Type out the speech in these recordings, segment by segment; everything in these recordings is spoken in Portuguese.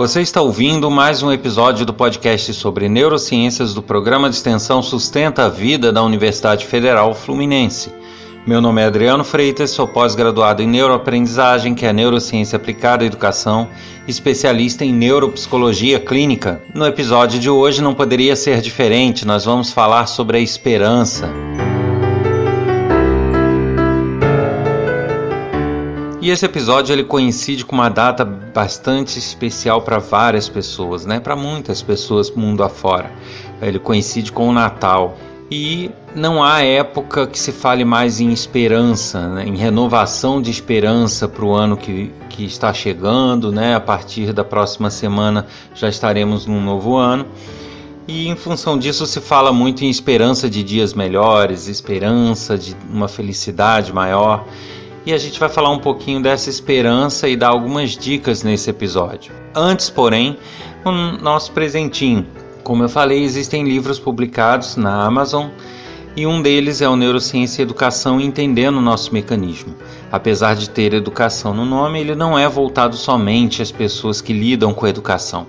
Você está ouvindo mais um episódio do podcast sobre neurociências do programa de extensão Sustenta a Vida da Universidade Federal Fluminense. Meu nome é Adriano Freitas, sou pós-graduado em neuroaprendizagem, que é neurociência aplicada à educação, especialista em neuropsicologia clínica. No episódio de hoje não poderia ser diferente, nós vamos falar sobre a esperança. E esse episódio ele coincide com uma data bastante especial para várias pessoas, né? Para muitas pessoas mundo afora. Ele coincide com o Natal. E não há época que se fale mais em esperança, né? em renovação de esperança para o ano que, que está chegando, né? A partir da próxima semana já estaremos num novo ano. E em função disso se fala muito em esperança de dias melhores, esperança de uma felicidade maior e a gente vai falar um pouquinho dessa esperança e dar algumas dicas nesse episódio. Antes, porém, o nosso presentinho. Como eu falei, existem livros publicados na Amazon e um deles é o Neurociência e Educação Entendendo o Nosso Mecanismo. Apesar de ter educação no nome, ele não é voltado somente às pessoas que lidam com educação.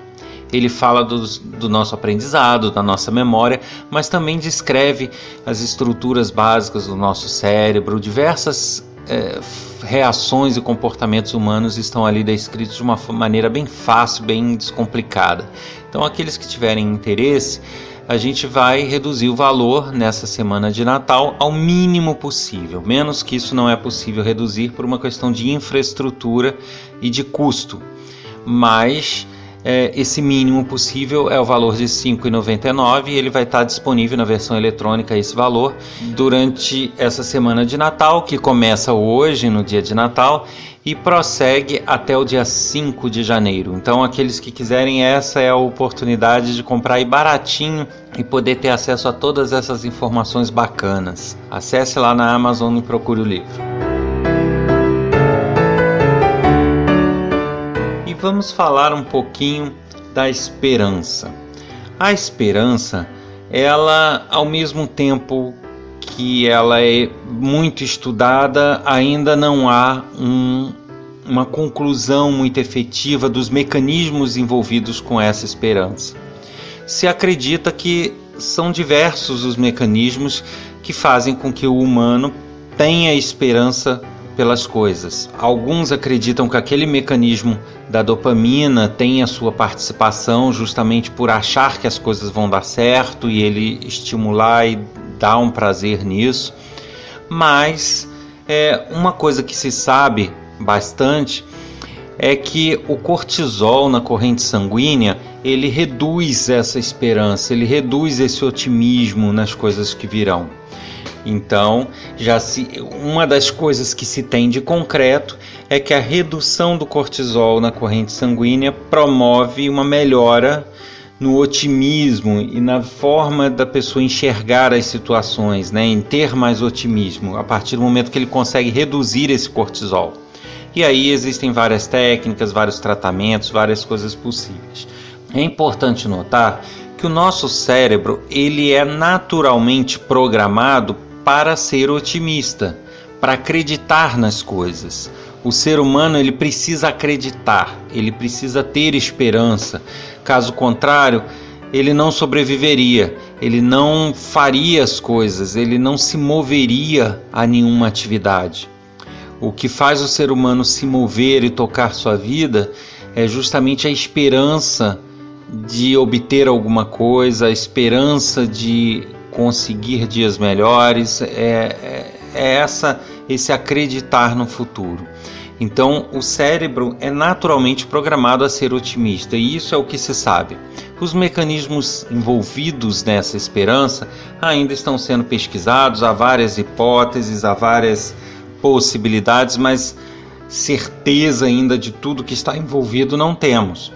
Ele fala do, do nosso aprendizado, da nossa memória, mas também descreve as estruturas básicas do nosso cérebro, diversas é, reações e comportamentos humanos estão ali descritos de uma maneira bem fácil, bem descomplicada. Então, aqueles que tiverem interesse, a gente vai reduzir o valor nessa semana de Natal ao mínimo possível. Menos que isso não é possível reduzir por uma questão de infraestrutura e de custo. Mas é, esse mínimo possível é o valor de R$ 5,99 e ele vai estar disponível na versão eletrônica esse valor durante essa semana de Natal, que começa hoje, no dia de Natal, e prossegue até o dia 5 de janeiro. Então, aqueles que quiserem, essa é a oportunidade de comprar aí baratinho e poder ter acesso a todas essas informações bacanas. Acesse lá na Amazon e procure o livro. Vamos falar um pouquinho da esperança. A esperança, ela ao mesmo tempo que ela é muito estudada, ainda não há um, uma conclusão muito efetiva dos mecanismos envolvidos com essa esperança. Se acredita que são diversos os mecanismos que fazem com que o humano tenha esperança pelas coisas. Alguns acreditam que aquele mecanismo da dopamina tem a sua participação justamente por achar que as coisas vão dar certo e ele estimular e dar um prazer nisso. Mas é, uma coisa que se sabe bastante é que o cortisol na corrente sanguínea ele reduz essa esperança, ele reduz esse otimismo nas coisas que virão. Então, já se uma das coisas que se tem de concreto é que a redução do cortisol na corrente sanguínea promove uma melhora no otimismo e na forma da pessoa enxergar as situações, né, em ter mais otimismo, a partir do momento que ele consegue reduzir esse cortisol. E aí existem várias técnicas, vários tratamentos, várias coisas possíveis. É importante notar que o nosso cérebro ele é naturalmente programado para ser otimista, para acreditar nas coisas. O ser humano ele precisa acreditar, ele precisa ter esperança. Caso contrário, ele não sobreviveria, ele não faria as coisas, ele não se moveria a nenhuma atividade. O que faz o ser humano se mover e tocar sua vida é justamente a esperança de obter alguma coisa, a esperança de conseguir dias melhores, é, é, é essa esse acreditar no futuro. Então, o cérebro é naturalmente programado a ser otimista, e isso é o que se sabe. Os mecanismos envolvidos nessa esperança ainda estão sendo pesquisados, há várias hipóteses, há várias possibilidades, mas certeza ainda de tudo que está envolvido não temos.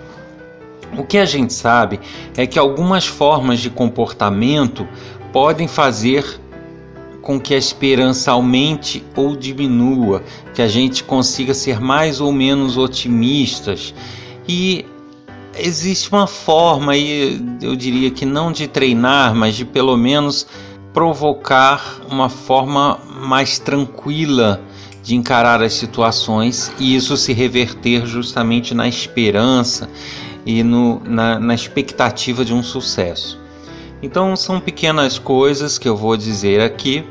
O que a gente sabe é que algumas formas de comportamento podem fazer com que a esperança aumente ou diminua, que a gente consiga ser mais ou menos otimistas. E existe uma forma aí, eu diria que não de treinar, mas de pelo menos provocar uma forma mais tranquila de encarar as situações e isso se reverter justamente na esperança e no, na, na expectativa de um sucesso. Então são pequenas coisas que eu vou dizer aqui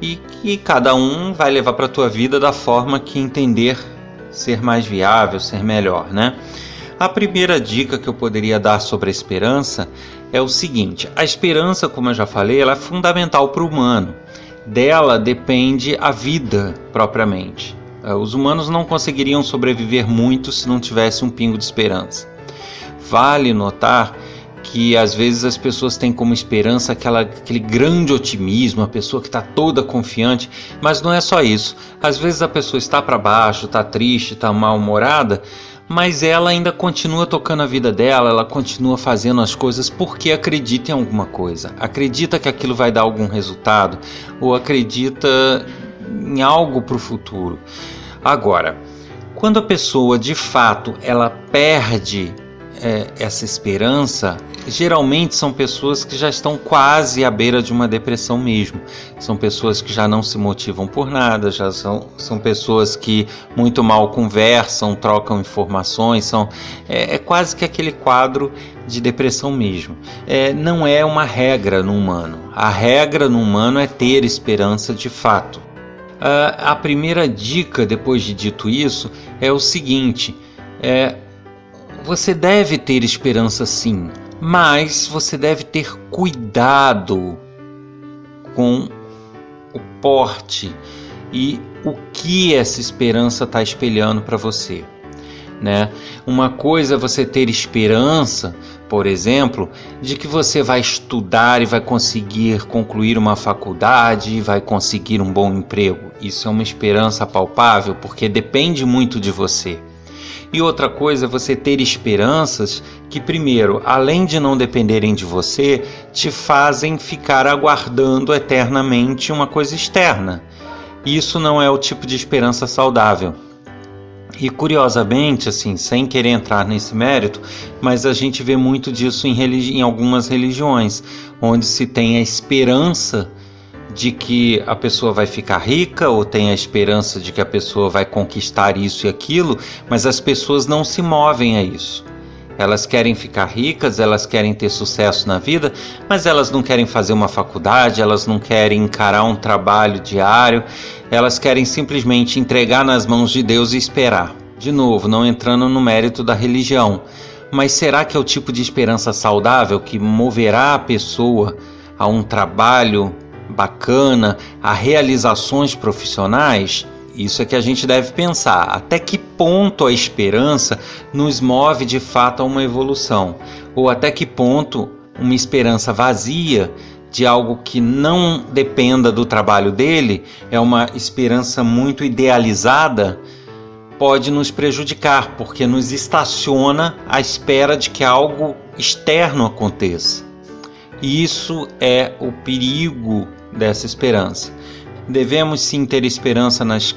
e que cada um vai levar para a tua vida da forma que entender ser mais viável, ser melhor, né? A primeira dica que eu poderia dar sobre a esperança é o seguinte: a esperança, como eu já falei, ela é fundamental para o humano. Dela depende a vida propriamente. É, os humanos não conseguiriam sobreviver muito se não tivesse um pingo de esperança. Vale notar que às vezes as pessoas têm como esperança aquela, aquele grande otimismo, a pessoa que está toda confiante, mas não é só isso. Às vezes a pessoa está para baixo, está triste, está mal-humorada, mas ela ainda continua tocando a vida dela, ela continua fazendo as coisas porque acredita em alguma coisa, acredita que aquilo vai dar algum resultado ou acredita em algo para o futuro. Agora, quando a pessoa de fato ela perde é, essa esperança, geralmente são pessoas que já estão quase à beira de uma depressão mesmo. São pessoas que já não se motivam por nada, já são, são pessoas que muito mal conversam, trocam informações, são é, é quase que aquele quadro de depressão mesmo. É, não é uma regra no humano. A regra no humano é ter esperança de fato. Uh, a primeira dica, depois de dito isso, é o seguinte: é, você deve ter esperança sim, mas você deve ter cuidado com o porte e o que essa esperança está espelhando para você. Né? Uma coisa é você ter esperança, por exemplo, de que você vai estudar e vai conseguir concluir uma faculdade e vai conseguir um bom emprego. Isso é uma esperança palpável porque depende muito de você. E outra coisa é você ter esperanças que, primeiro, além de não dependerem de você, te fazem ficar aguardando eternamente uma coisa externa. Isso não é o tipo de esperança saudável. E curiosamente, assim, sem querer entrar nesse mérito, mas a gente vê muito disso em, em algumas religiões, onde se tem a esperança de que a pessoa vai ficar rica ou tem a esperança de que a pessoa vai conquistar isso e aquilo, mas as pessoas não se movem a isso. Elas querem ficar ricas, elas querem ter sucesso na vida, mas elas não querem fazer uma faculdade, elas não querem encarar um trabalho diário, elas querem simplesmente entregar nas mãos de Deus e esperar. De novo, não entrando no mérito da religião, mas será que é o tipo de esperança saudável que moverá a pessoa a um trabalho bacana, a realizações profissionais, isso é que a gente deve pensar. Até que ponto a esperança nos move de fato a uma evolução? Ou até que ponto uma esperança vazia de algo que não dependa do trabalho dele, é uma esperança muito idealizada, pode nos prejudicar, porque nos estaciona à espera de que algo externo aconteça. Isso é o perigo dessa esperança. Devemos sim ter esperança nas,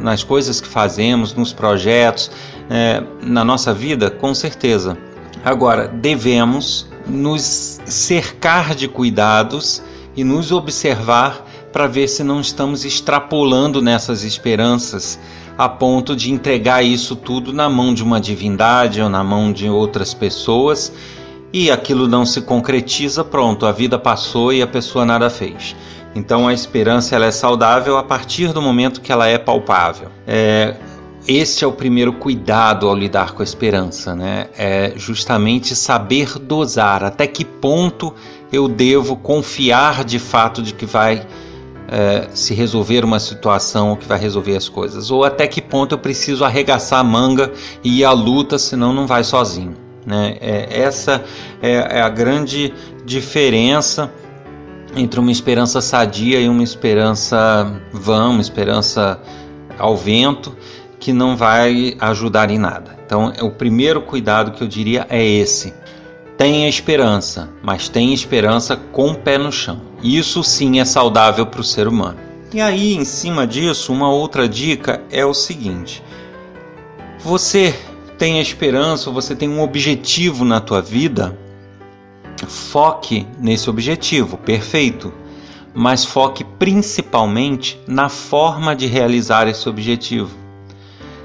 nas coisas que fazemos, nos projetos, é, na nossa vida, com certeza. Agora, devemos nos cercar de cuidados e nos observar para ver se não estamos extrapolando nessas esperanças a ponto de entregar isso tudo na mão de uma divindade ou na mão de outras pessoas e aquilo não se concretiza, pronto, a vida passou e a pessoa nada fez. Então a esperança ela é saudável a partir do momento que ela é palpável. É, este é o primeiro cuidado ao lidar com a esperança, né? É justamente saber dosar até que ponto eu devo confiar de fato de que vai é, se resolver uma situação, que vai resolver as coisas, ou até que ponto eu preciso arregaçar a manga e ir à luta, senão não vai sozinho. Né? É, essa é, é a grande diferença entre uma esperança sadia e uma esperança vã, uma esperança ao vento, que não vai ajudar em nada. Então, o primeiro cuidado que eu diria é esse. Tenha esperança, mas tenha esperança com o pé no chão. Isso sim é saudável para o ser humano. E aí, em cima disso, uma outra dica é o seguinte: você tem a esperança, você tem um objetivo na tua vida, foque nesse objetivo, perfeito. Mas foque principalmente na forma de realizar esse objetivo.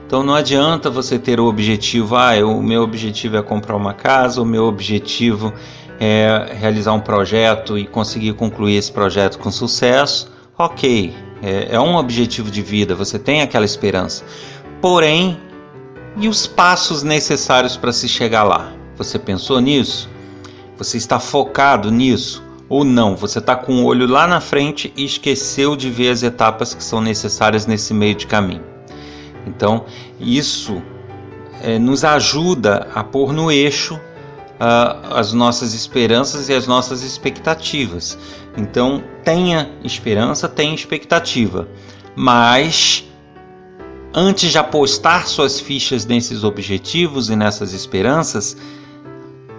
Então não adianta você ter o objetivo, ah, o meu objetivo é comprar uma casa, o meu objetivo é realizar um projeto e conseguir concluir esse projeto com sucesso. Ok, é, é um objetivo de vida, você tem aquela esperança. Porém, e os passos necessários para se chegar lá? Você pensou nisso? Você está focado nisso? Ou não? Você está com o olho lá na frente e esqueceu de ver as etapas que são necessárias nesse meio de caminho. Então, isso é, nos ajuda a pôr no eixo uh, as nossas esperanças e as nossas expectativas. Então, tenha esperança, tenha expectativa, mas antes de apostar suas fichas nesses objetivos e nessas esperanças,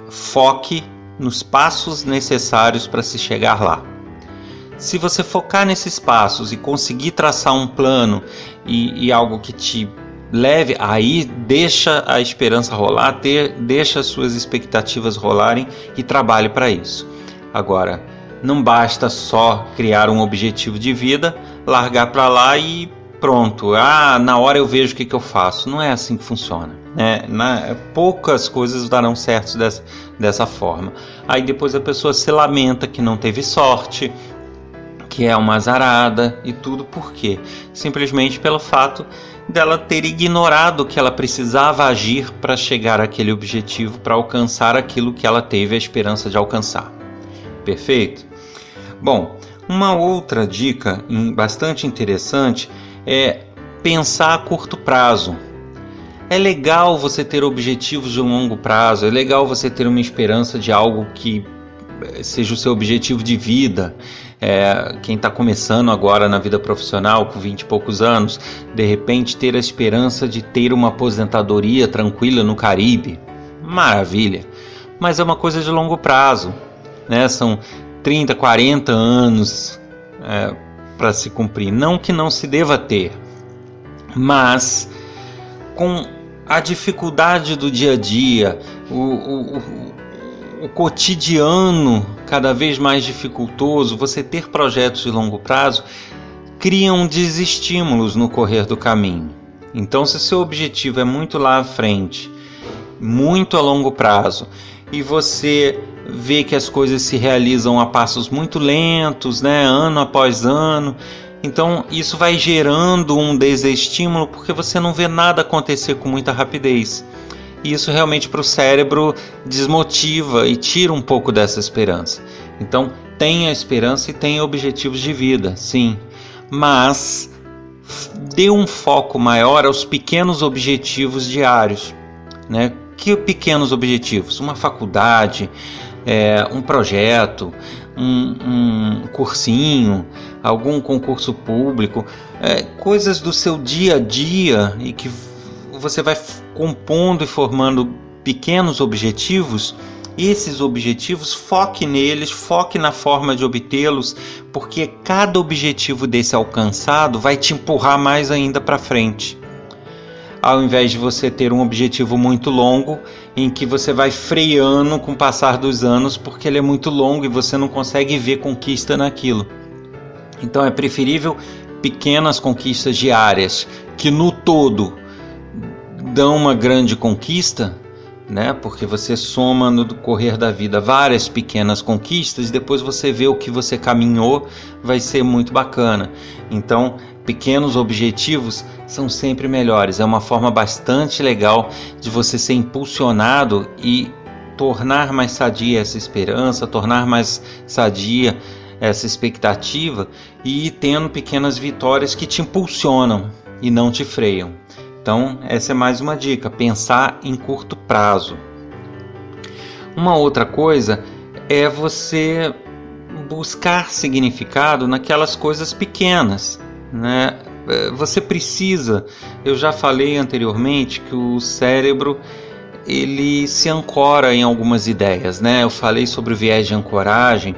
foque nos passos necessários para se chegar lá. Se você focar nesses passos e conseguir traçar um plano e, e algo que te leve, aí deixa a esperança rolar, ter, deixa as suas expectativas rolarem e trabalhe para isso. Agora, não basta só criar um objetivo de vida, largar para lá e pronto. Ah, na hora eu vejo o que, que eu faço. Não é assim que funciona. Né? Na, poucas coisas darão certo dessa, dessa forma. Aí depois a pessoa se lamenta que não teve sorte, que é uma azarada e tudo por quê? Simplesmente pelo fato dela ter ignorado que ela precisava agir para chegar àquele objetivo, para alcançar aquilo que ela teve a esperança de alcançar. Perfeito? Bom, uma outra dica bastante interessante é pensar a curto prazo. É legal você ter objetivos de longo prazo, é legal você ter uma esperança de algo que eh, seja o seu objetivo de vida. É, quem está começando agora na vida profissional, com 20 e poucos anos, de repente ter a esperança de ter uma aposentadoria tranquila no Caribe. Maravilha! Mas é uma coisa de longo prazo, né? São 30, 40 anos é, para se cumprir. Não que não se deva ter, mas com a dificuldade do dia a dia, o, o, o o cotidiano cada vez mais dificultoso, você ter projetos de longo prazo, criam desestímulos no correr do caminho. Então, se seu objetivo é muito lá à frente, muito a longo prazo, e você vê que as coisas se realizam a passos muito lentos, né, ano após ano, então isso vai gerando um desestímulo porque você não vê nada acontecer com muita rapidez. E isso realmente para o cérebro desmotiva e tira um pouco dessa esperança. Então, tenha esperança e tenha objetivos de vida, sim, mas dê um foco maior aos pequenos objetivos diários, né? Que pequenos objetivos? Uma faculdade, é, um projeto, um, um, cursinho, algum concurso público, é, coisas do seu dia a dia e que você vai compondo e formando pequenos objetivos, esses objetivos, foque neles, foque na forma de obtê-los, porque cada objetivo desse alcançado vai te empurrar mais ainda para frente. Ao invés de você ter um objetivo muito longo, em que você vai freando com o passar dos anos, porque ele é muito longo e você não consegue ver conquista naquilo. Então é preferível pequenas conquistas diárias, que no todo dão uma grande conquista, né? Porque você soma no decorrer da vida várias pequenas conquistas e depois você vê o que você caminhou, vai ser muito bacana. Então, pequenos objetivos são sempre melhores. É uma forma bastante legal de você ser impulsionado e tornar mais sadia essa esperança, tornar mais sadia essa expectativa e ir tendo pequenas vitórias que te impulsionam e não te freiam. Então, essa é mais uma dica: pensar em curto prazo. Uma outra coisa é você buscar significado naquelas coisas pequenas, né? É, você precisa, eu já falei anteriormente que o cérebro ele se ancora em algumas ideias, né? Eu falei sobre o viés de ancoragem,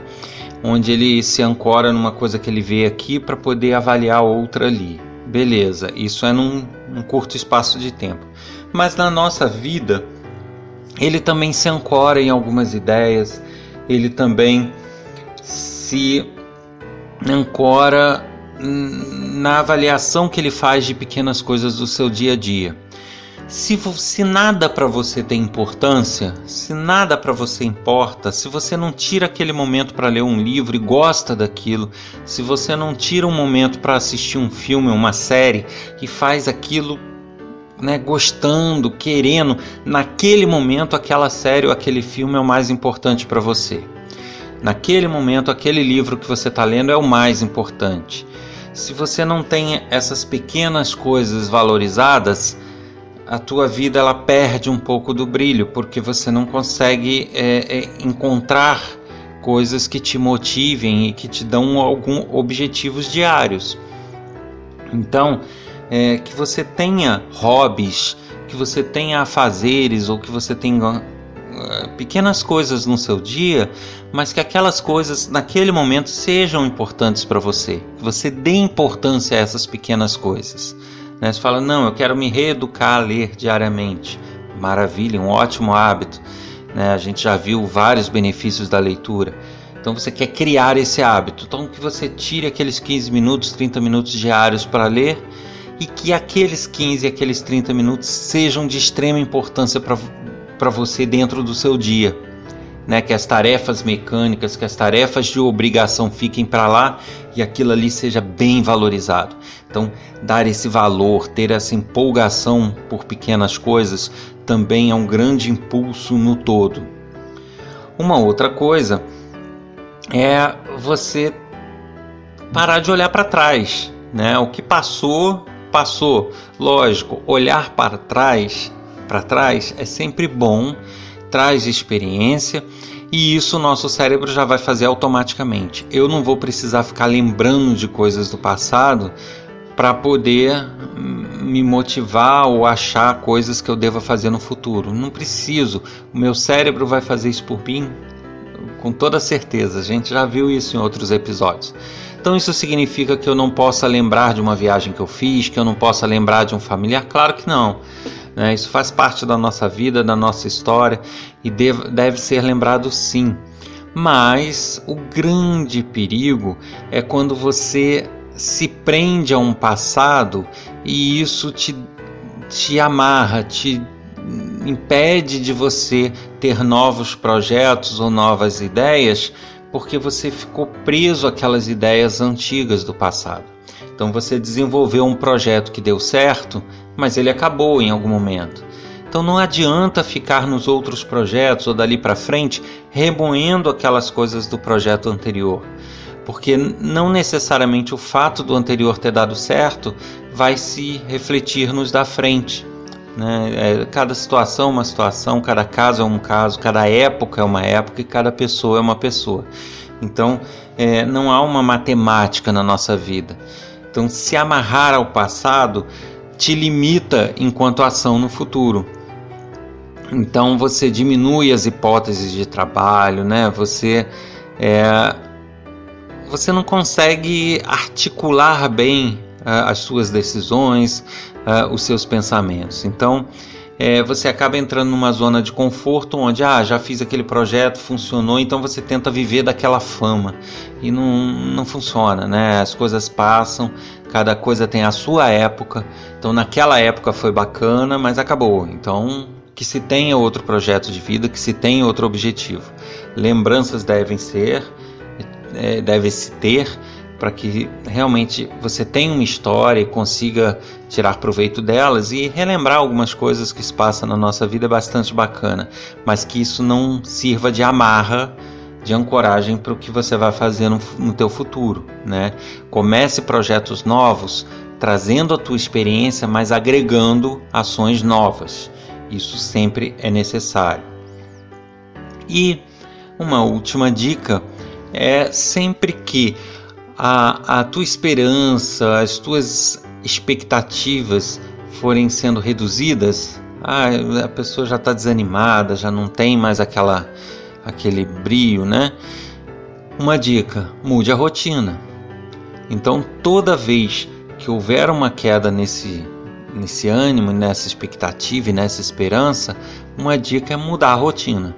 onde ele se ancora numa coisa que ele vê aqui para poder avaliar outra ali. Beleza, isso é num, curto espaço de tempo. Mas na nossa vida, ele também se ancora em algumas ideias, ele também se ancora na avaliação que ele faz de pequenas coisas do seu dia a dia. Se, se nada para você tem importância, se nada para você importa, se você não tira aquele momento para ler um livro e gosta daquilo, se você não tira um momento para assistir um filme, uma série e faz aquilo né, gostando, querendo, naquele momento aquela série ou aquele filme é o mais importante para você. Naquele momento, aquele livro que você está lendo é o mais importante. Se você não tem essas pequenas coisas valorizadas, a tua vida ela perde um pouco do brilho, porque você não consegue é, é, encontrar coisas que te motivem e que te dão alguns objetivos diários. Então, é, que você tenha hobbies, que você tenha afazeres ou que você tenha uh, pequenas coisas no seu dia, mas que aquelas coisas naquele momento sejam importantes para você. Que você dê importância a essas pequenas coisas. Né? Você fala, não, eu quero me reeducar a ler diariamente. Maravilha, um ótimo hábito. Né? A gente já viu vários benefícios da leitura. Então você quer criar esse hábito. Então que você tire aqueles 15 minutos, 30 minutos diários para ler e que aqueles 15, aqueles 30 minutos sejam de extrema importância para você dentro do seu dia. Né, que as tarefas mecânicas, que as tarefas de obrigação fiquem para lá e aquilo ali seja bem valorizado. Então, dar esse valor, ter essa empolgação por pequenas coisas também é um grande impulso no todo. Uma outra coisa é você parar de olhar para trás, né? O que passou passou. Lógico, olhar para trás, para trás é sempre bom, traz experiência e isso o nosso cérebro já vai fazer automaticamente. Eu não vou precisar ficar lembrando de coisas do passado para poder me motivar ou achar coisas que eu deva fazer no futuro. Não preciso. O meu cérebro vai fazer isso por mim com toda certeza. A gente já viu isso em outros episódios. Então isso significa que eu não possa lembrar de uma viagem que eu fiz, que eu não possa lembrar de um familiar? Claro que não. Né? Isso faz parte da nossa vida, da nossa história e deve, deve ser lembrado sim. Mas o grande perigo é quando você se prende a um passado e isso te, te amarra, te impede de você ter novos projetos ou novas ideias porque você ficou preso àquelas ideias antigas do passado. Então você desenvolveu um projeto que deu certo, mas ele acabou em algum momento. Então não adianta ficar nos outros projetos ou dali para frente remoendo aquelas coisas do projeto anterior, porque não necessariamente o fato do anterior ter dado certo vai se refletir nos da frente. Né? É, cada situação é uma situação, cada caso é um caso, cada época é uma época e cada pessoa é uma pessoa. Então, é, não há uma matemática na nossa vida. Então, se amarrar ao passado te limita enquanto ação no futuro. Então, você diminui as hipóteses de trabalho, né? Você é, você não consegue articular bem uh, as suas decisões, uh, os seus pensamentos. Então, é, você acaba entrando numa zona de conforto onde, ah, já fiz aquele projeto, funcionou, então você tenta viver daquela fama. E não, não funciona, né? As coisas passam, cada coisa tem a sua época. Então, naquela época foi bacana, mas acabou. Então, que se tenha outro projeto de vida, que se tenha outro objetivo. Lembranças devem ser, é, deve se ter, para que realmente você tenha uma história e consiga tirar proveito delas e relembrar algumas coisas que se passam na nossa vida é bastante bacana, mas que isso não sirva de amarra, de ancoragem para o que você vai fazer no, no teu futuro, né? Comece projetos novos, trazendo a tua experiência, mas agregando ações novas. Isso sempre é necessário. E uma última dica é sempre que a, a tua esperança, as tuas expectativas forem sendo reduzidas, ah, a pessoa já está desanimada, já não tem mais aquela, aquele brilho, né? Uma dica: mude a rotina. Então, toda vez que houver uma queda nesse, nesse ânimo, nessa expectativa e nessa esperança, uma dica é mudar a rotina.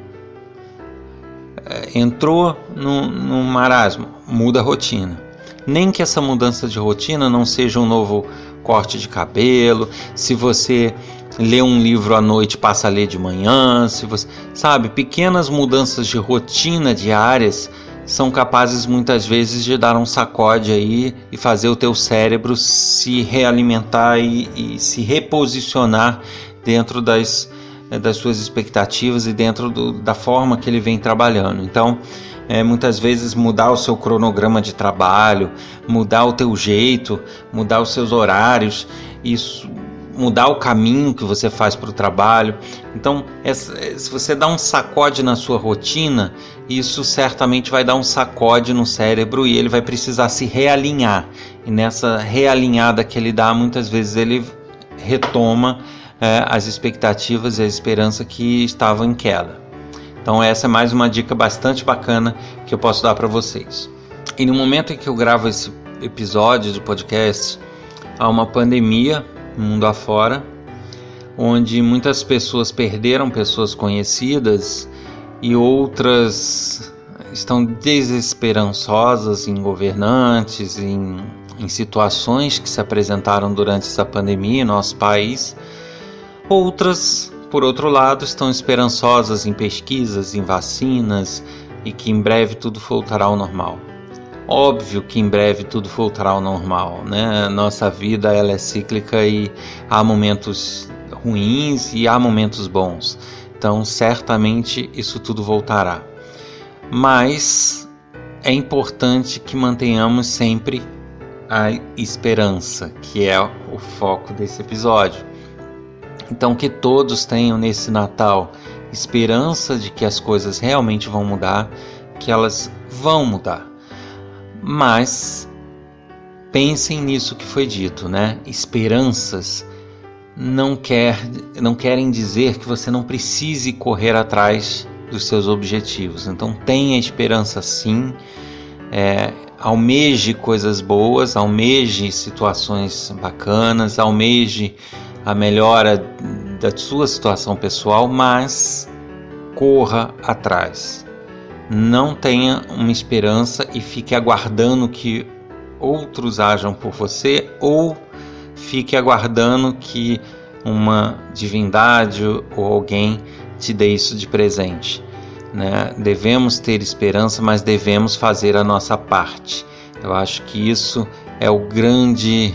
É, entrou no, no marasmo, muda a rotina nem que essa mudança de rotina não seja um novo corte de cabelo, se você lê um livro à noite, passa a ler de manhã, se você, sabe, pequenas mudanças de rotina diárias são capazes muitas vezes de dar um sacode aí e fazer o teu cérebro se realimentar e, e se reposicionar dentro das, das suas expectativas e dentro do, da forma que ele vem trabalhando. Então, é, muitas vezes mudar o seu cronograma de trabalho, mudar o teu jeito, mudar os seus horários, isso mudar o caminho que você faz para o trabalho. Então, se você dá um sacode na sua rotina, isso certamente vai dar um sacode no cérebro e ele vai precisar se realinhar. E nessa realinhada que ele dá, muitas vezes ele retoma é, as expectativas e a esperança que estavam em queda. Então, essa é mais uma dica bastante bacana que eu posso dar para vocês. E no momento em que eu gravo esse episódio do podcast, há uma pandemia mundo afora, onde muitas pessoas perderam pessoas conhecidas e outras estão desesperançosas em governantes, em, em situações que se apresentaram durante essa pandemia em nosso país. Outras, por outro lado, estão esperançosas em pesquisas, em vacinas e que em breve tudo voltará ao normal. Óbvio que em breve tudo voltará ao normal, né? Nossa vida ela é cíclica e há momentos ruins e há momentos bons. Então, certamente isso tudo voltará. Mas é importante que mantenhamos sempre a esperança, que é o foco desse episódio. Então, que todos tenham nesse Natal esperança de que as coisas realmente vão mudar, que elas vão mudar mas pensem nisso que foi dito, né? Esperanças não, quer, não querem dizer que você não precise correr atrás dos seus objetivos. Então tenha esperança sim, é, almeje coisas boas, almeje situações bacanas, almeje a melhora da sua situação pessoal, mas corra atrás não tenha uma esperança e fique aguardando que outros ajam por você ou fique aguardando que uma divindade ou alguém te dê isso de presente. Né? Devemos ter esperança, mas devemos fazer a nossa parte. Eu acho que isso é o grande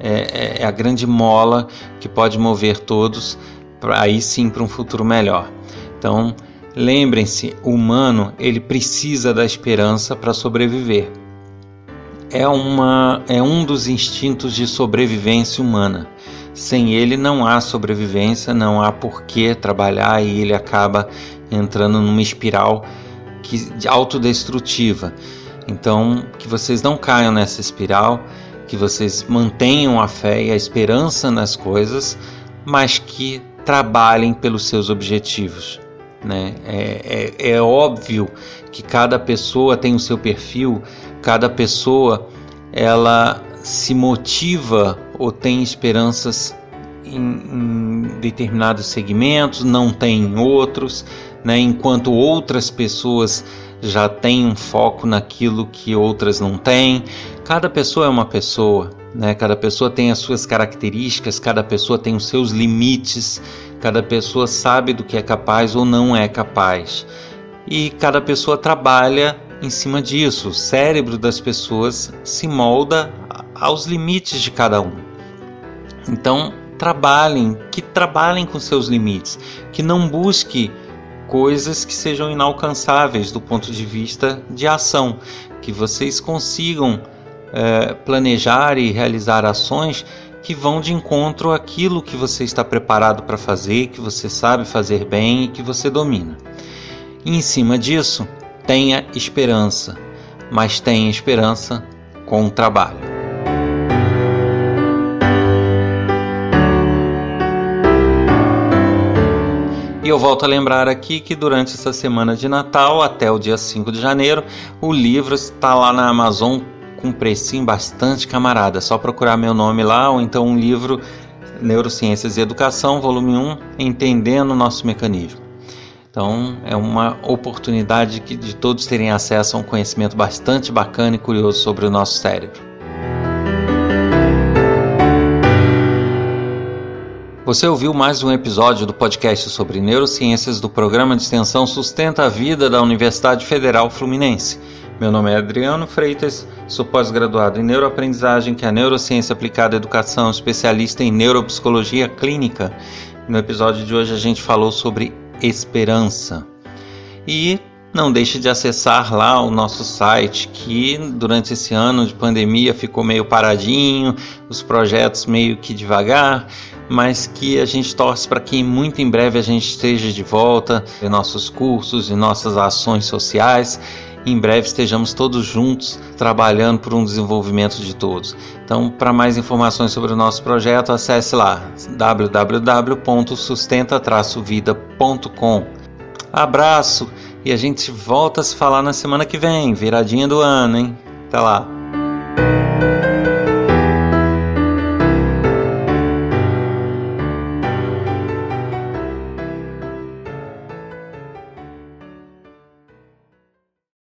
é, é, é a grande mola que pode mover todos para aí sim para um futuro melhor. Então Lembrem-se, o humano ele precisa da esperança para sobreviver. É, uma, é um dos instintos de sobrevivência humana. Sem ele não há sobrevivência, não há por que trabalhar e ele acaba entrando numa espiral que, autodestrutiva. Então, que vocês não caiam nessa espiral, que vocês mantenham a fé e a esperança nas coisas, mas que trabalhem pelos seus objetivos. Né? É, é, é óbvio que cada pessoa tem o seu perfil, cada pessoa ela se motiva ou tem esperanças em, em determinados segmentos, não tem em outros, né? enquanto outras pessoas já têm um foco naquilo que outras não têm. Cada pessoa é uma pessoa, né? cada pessoa tem as suas características, cada pessoa tem os seus limites, Cada pessoa sabe do que é capaz ou não é capaz. E cada pessoa trabalha em cima disso. O cérebro das pessoas se molda aos limites de cada um. Então, trabalhem, que trabalhem com seus limites, que não busque coisas que sejam inalcançáveis do ponto de vista de ação, que vocês consigam é, planejar e realizar ações que vão de encontro àquilo que você está preparado para fazer, que você sabe fazer bem e que você domina. E em cima disso, tenha esperança, mas tenha esperança com o trabalho. E eu volto a lembrar aqui que durante essa semana de Natal, até o dia 5 de janeiro, o livro está lá na Amazon com um precinho bastante camarada. É só procurar meu nome lá ou então um livro Neurociências e Educação, volume 1, Entendendo o Nosso Mecanismo. Então é uma oportunidade de todos terem acesso a um conhecimento bastante bacana e curioso sobre o nosso cérebro. Você ouviu mais um episódio do podcast sobre neurociências do programa de extensão Sustenta a Vida da Universidade Federal Fluminense. Meu nome é Adriano Freitas, sou pós-graduado em neuroaprendizagem, que é a neurociência aplicada à educação, especialista em neuropsicologia clínica. No episódio de hoje a gente falou sobre esperança. E não deixe de acessar lá o nosso site, que durante esse ano de pandemia ficou meio paradinho, os projetos meio que devagar, mas que a gente torce para que muito em breve a gente esteja de volta em nossos cursos e nossas ações sociais. Em breve estejamos todos juntos trabalhando por um desenvolvimento de todos. Então, para mais informações sobre o nosso projeto, acesse lá www.sustenta-vida.com. Abraço e a gente volta a se falar na semana que vem, viradinha do ano, hein? Até lá!